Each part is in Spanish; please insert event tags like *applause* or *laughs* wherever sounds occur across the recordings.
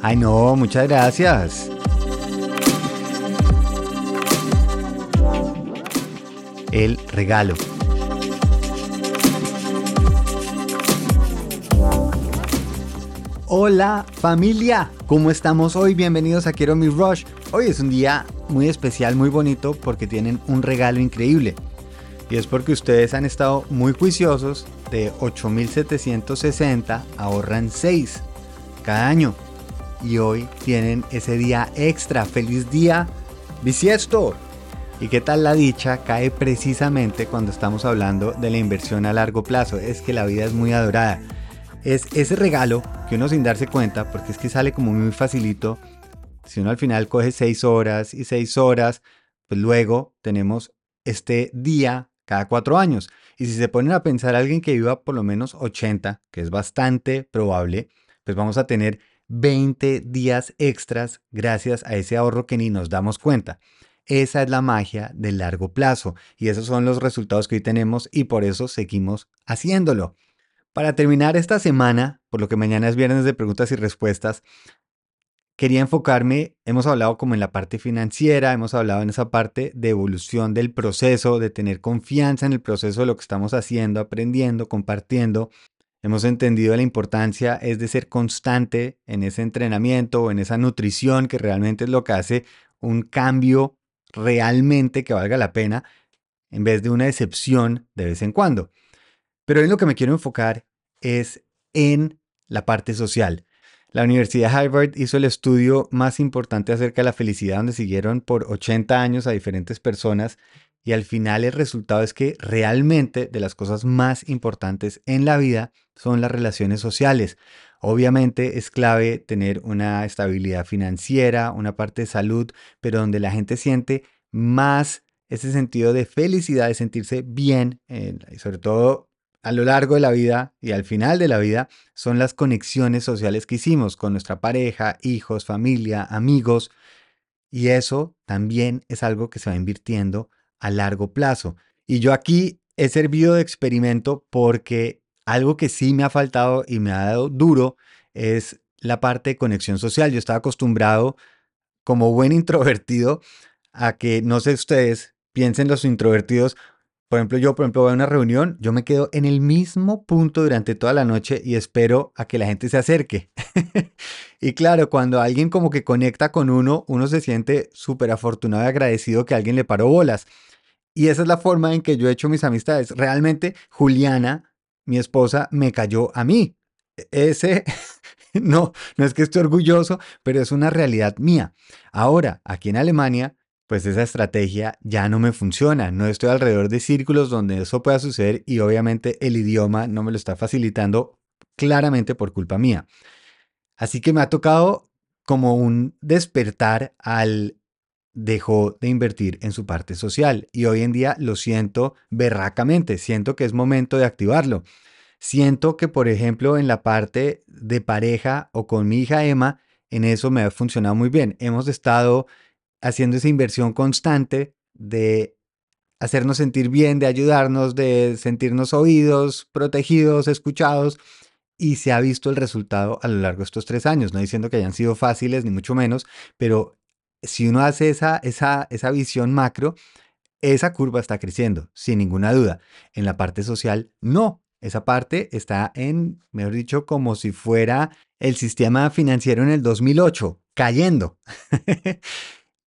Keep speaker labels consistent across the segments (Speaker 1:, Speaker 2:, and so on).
Speaker 1: Ay, no, muchas gracias. El regalo. Hola familia, ¿cómo estamos hoy? Bienvenidos a Quiero Mi Rush. Hoy es un día muy especial, muy bonito porque tienen un regalo increíble. Y es porque ustedes han estado muy juiciosos. De 8.760 ahorran 6 cada año. Y hoy tienen ese día extra. ¡Feliz día bisiesto! ¿Y qué tal la dicha cae precisamente cuando estamos hablando de la inversión a largo plazo? Es que la vida es muy adorada es ese regalo que uno sin darse cuenta, porque es que sale como muy facilito, si uno al final coge seis horas y seis horas, pues luego tenemos este día cada cuatro años. Y si se ponen a pensar alguien que viva por lo menos 80, que es bastante probable, pues vamos a tener 20 días extras gracias a ese ahorro que ni nos damos cuenta. Esa es la magia del largo plazo y esos son los resultados que hoy tenemos y por eso seguimos haciéndolo. Para terminar esta semana, por lo que mañana es viernes de preguntas y respuestas, quería enfocarme, hemos hablado como en la parte financiera, hemos hablado en esa parte de evolución del proceso, de tener confianza en el proceso de lo que estamos haciendo, aprendiendo, compartiendo. Hemos entendido la importancia es de ser constante en ese entrenamiento o en esa nutrición que realmente es lo que hace un cambio realmente que valga la pena en vez de una excepción de vez en cuando. Pero en lo que me quiero enfocar es en la parte social. La Universidad Harvard hizo el estudio más importante acerca de la felicidad, donde siguieron por 80 años a diferentes personas y al final el resultado es que realmente de las cosas más importantes en la vida son las relaciones sociales. Obviamente es clave tener una estabilidad financiera, una parte de salud, pero donde la gente siente más ese sentido de felicidad, de sentirse bien, y sobre todo a lo largo de la vida y al final de la vida son las conexiones sociales que hicimos con nuestra pareja, hijos, familia, amigos. Y eso también es algo que se va invirtiendo a largo plazo. Y yo aquí he servido de experimento porque algo que sí me ha faltado y me ha dado duro es la parte de conexión social. Yo estaba acostumbrado como buen *laughs* introvertido a que, no sé ustedes, piensen los introvertidos, por ejemplo, yo, por ejemplo, voy a una reunión, yo me quedo en el mismo punto durante toda la noche y espero a que la gente se acerque. *laughs* y claro, cuando alguien como que conecta con uno, uno se siente súper afortunado y agradecido que alguien le paró bolas. Y esa es la forma en que yo he hecho mis amistades. Realmente, Juliana, mi esposa, me cayó a mí. E-, ese, *laughs* no, no es que esté orgulloso, pero es una realidad mía. Ahora, aquí en Alemania, pues esa estrategia ya no me funciona. No estoy alrededor de círculos donde eso pueda suceder y obviamente el idioma no me lo está facilitando claramente por culpa mía. Así que me ha tocado como un despertar al dejó de invertir en su parte social y hoy en día lo siento berracamente, siento que es momento de activarlo. Siento que, por ejemplo, en la parte de pareja o con mi hija Emma, en eso me ha funcionado muy bien. Hemos estado haciendo esa inversión constante de hacernos sentir bien, de ayudarnos, de sentirnos oídos, protegidos, escuchados. Y se ha visto el resultado a lo largo de estos tres años, no diciendo que hayan sido fáciles, ni mucho menos, pero si uno hace esa, esa, esa visión macro, esa curva está creciendo, sin ninguna duda. En la parte social, no. Esa parte está en, mejor dicho, como si fuera el sistema financiero en el 2008, cayendo. *laughs*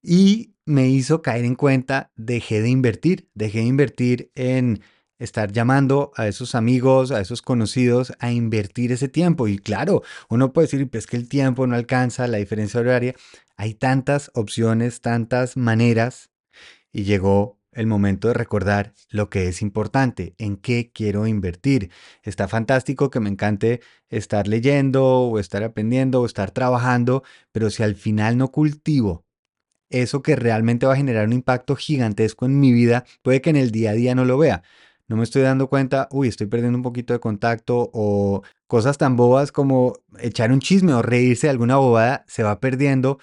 Speaker 1: y me hizo caer en cuenta, dejé de invertir, dejé de invertir en estar llamando a esos amigos, a esos conocidos a invertir ese tiempo. Y claro, uno puede decir, pues que el tiempo no alcanza, la diferencia horaria. Hay tantas opciones, tantas maneras. Y llegó el momento de recordar lo que es importante, en qué quiero invertir. Está fantástico que me encante estar leyendo o estar aprendiendo o estar trabajando, pero si al final no cultivo eso que realmente va a generar un impacto gigantesco en mi vida, puede que en el día a día no lo vea. No me estoy dando cuenta, uy, estoy perdiendo un poquito de contacto o cosas tan bobas como echar un chisme o reírse de alguna bobada se va perdiendo.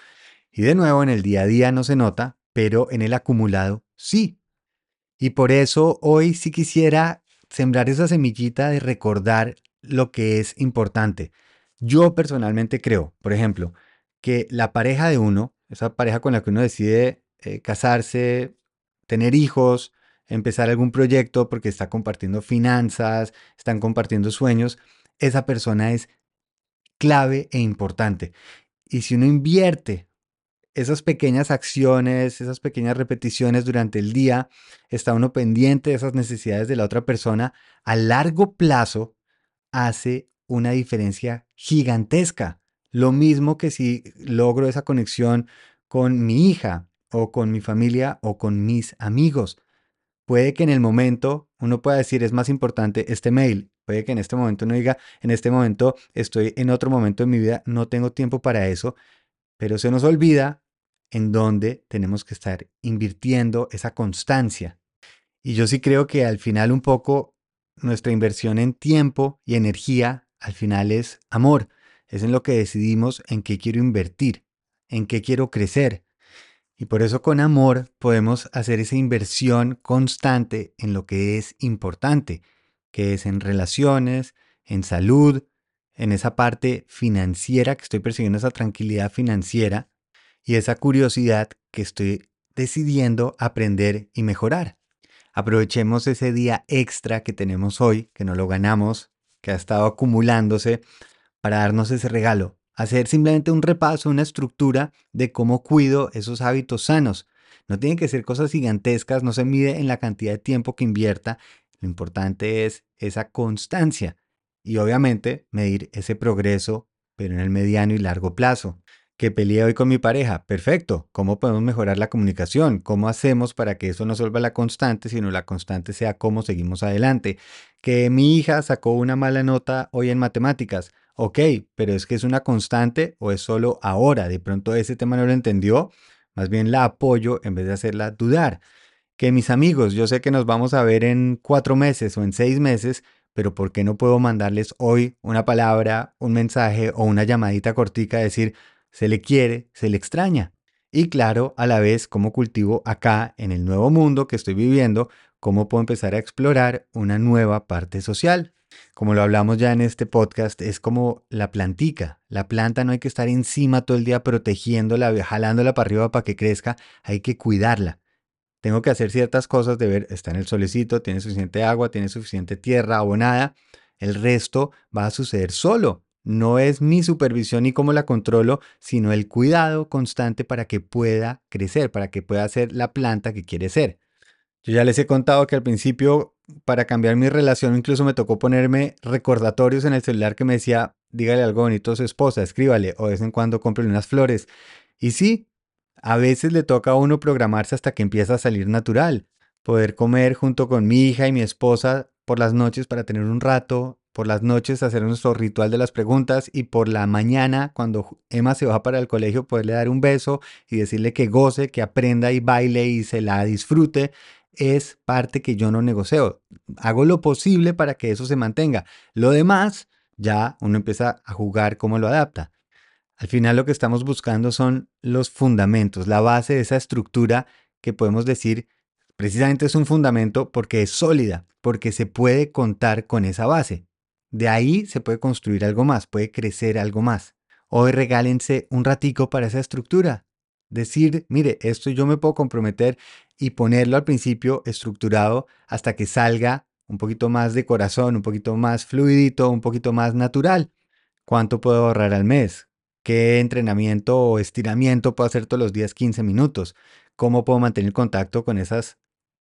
Speaker 1: Y de nuevo, en el día a día no se nota, pero en el acumulado sí. Y por eso hoy sí quisiera sembrar esa semillita de recordar lo que es importante. Yo personalmente creo, por ejemplo, que la pareja de uno, esa pareja con la que uno decide eh, casarse, tener hijos, empezar algún proyecto porque está compartiendo finanzas, están compartiendo sueños, esa persona es clave e importante. Y si uno invierte esas pequeñas acciones, esas pequeñas repeticiones durante el día, está uno pendiente de esas necesidades de la otra persona, a largo plazo hace una diferencia gigantesca. Lo mismo que si logro esa conexión con mi hija o con mi familia o con mis amigos. Puede que en el momento uno pueda decir es más importante este mail. Puede que en este momento uno diga, en este momento estoy en otro momento de mi vida, no tengo tiempo para eso, pero se nos olvida en dónde tenemos que estar invirtiendo esa constancia. Y yo sí creo que al final un poco nuestra inversión en tiempo y energía al final es amor. Es en lo que decidimos en qué quiero invertir, en qué quiero crecer. Y por eso con amor podemos hacer esa inversión constante en lo que es importante, que es en relaciones, en salud, en esa parte financiera que estoy persiguiendo, esa tranquilidad financiera y esa curiosidad que estoy decidiendo aprender y mejorar. Aprovechemos ese día extra que tenemos hoy, que no lo ganamos, que ha estado acumulándose, para darnos ese regalo. Hacer simplemente un repaso, una estructura de cómo cuido esos hábitos sanos. No tienen que ser cosas gigantescas, no se mide en la cantidad de tiempo que invierta. Lo importante es esa constancia y obviamente medir ese progreso, pero en el mediano y largo plazo que peleé hoy con mi pareja. Perfecto. ¿Cómo podemos mejorar la comunicación? ¿Cómo hacemos para que eso no vuelva la constante, sino la constante sea cómo seguimos adelante? Que mi hija sacó una mala nota hoy en matemáticas. Ok, pero es que es una constante o es solo ahora. De pronto ese tema no lo entendió. Más bien la apoyo en vez de hacerla dudar. Que mis amigos, yo sé que nos vamos a ver en cuatro meses o en seis meses, pero ¿por qué no puedo mandarles hoy una palabra, un mensaje o una llamadita cortica, decir, se le quiere, se le extraña. Y claro, a la vez, cómo cultivo acá, en el nuevo mundo que estoy viviendo, cómo puedo empezar a explorar una nueva parte social. Como lo hablamos ya en este podcast, es como la plantica. La planta no hay que estar encima todo el día protegiéndola, jalándola para arriba para que crezca, hay que cuidarla. Tengo que hacer ciertas cosas de ver, está en el solecito, tiene suficiente agua, tiene suficiente tierra abonada. El resto va a suceder solo no es mi supervisión y cómo la controlo, sino el cuidado constante para que pueda crecer, para que pueda ser la planta que quiere ser. Yo ya les he contado que al principio, para cambiar mi relación, incluso me tocó ponerme recordatorios en el celular que me decía, dígale algo bonito a su esposa, escríbale, o de vez en cuando cómprele unas flores. Y sí, a veces le toca a uno programarse hasta que empieza a salir natural. Poder comer junto con mi hija y mi esposa por las noches para tener un rato, por las noches hacer nuestro ritual de las preguntas y por la mañana cuando Emma se va para el colegio poderle dar un beso y decirle que goce, que aprenda y baile y se la disfrute es parte que yo no negocio. Hago lo posible para que eso se mantenga. Lo demás ya uno empieza a jugar cómo lo adapta. Al final lo que estamos buscando son los fundamentos, la base de esa estructura que podemos decir precisamente es un fundamento porque es sólida, porque se puede contar con esa base. De ahí se puede construir algo más, puede crecer algo más. Hoy regálense un ratico para esa estructura. Decir, mire, esto yo me puedo comprometer y ponerlo al principio estructurado hasta que salga un poquito más de corazón, un poquito más fluidito, un poquito más natural. ¿Cuánto puedo ahorrar al mes? ¿Qué entrenamiento o estiramiento puedo hacer todos los días 15 minutos? ¿Cómo puedo mantener contacto con esas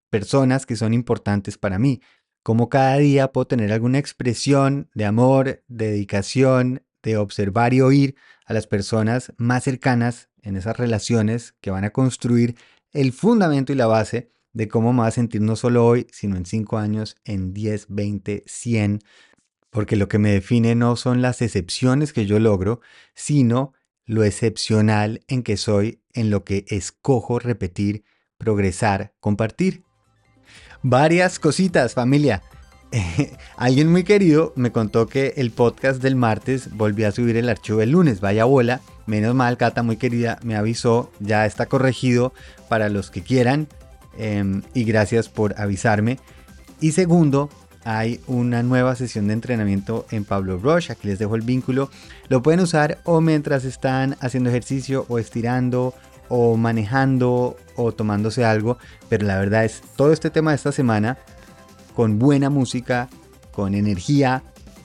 Speaker 1: personas que son importantes para mí? cómo cada día puedo tener alguna expresión de amor, de dedicación, de observar y oír a las personas más cercanas en esas relaciones que van a construir el fundamento y la base de cómo me va a sentir no solo hoy, sino en 5 años, en 10, 20, 100, porque lo que me define no son las excepciones que yo logro, sino lo excepcional en que soy, en lo que escojo repetir, progresar, compartir varias cositas, familia. *laughs* alguien muy querido me contó que el podcast del martes volvió a subir el archivo del lunes. Vaya bola. Menos mal, Cata, muy querida, me avisó. Ya está corregido para los que quieran. Em, y gracias por avisarme. Y segundo, hay una nueva sesión de entrenamiento en Pablo Rush. Aquí les dejo el vínculo. Lo pueden usar o mientras están haciendo ejercicio o estirando o manejando o tomándose algo. Pero la verdad es todo este tema de esta semana con buena música, con energía.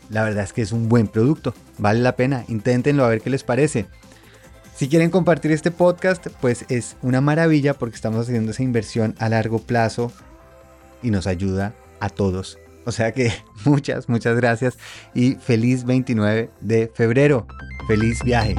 Speaker 1: La verdad es que es un buen producto. Vale la pena. Inténtenlo a ver qué les parece. Si quieren compartir este podcast, pues es una maravilla porque estamos haciendo esa inversión a largo plazo y nos ayuda a todos. O sea que *laughs* muchas, muchas gracias y feliz 29 de febrero. Feliz viaje.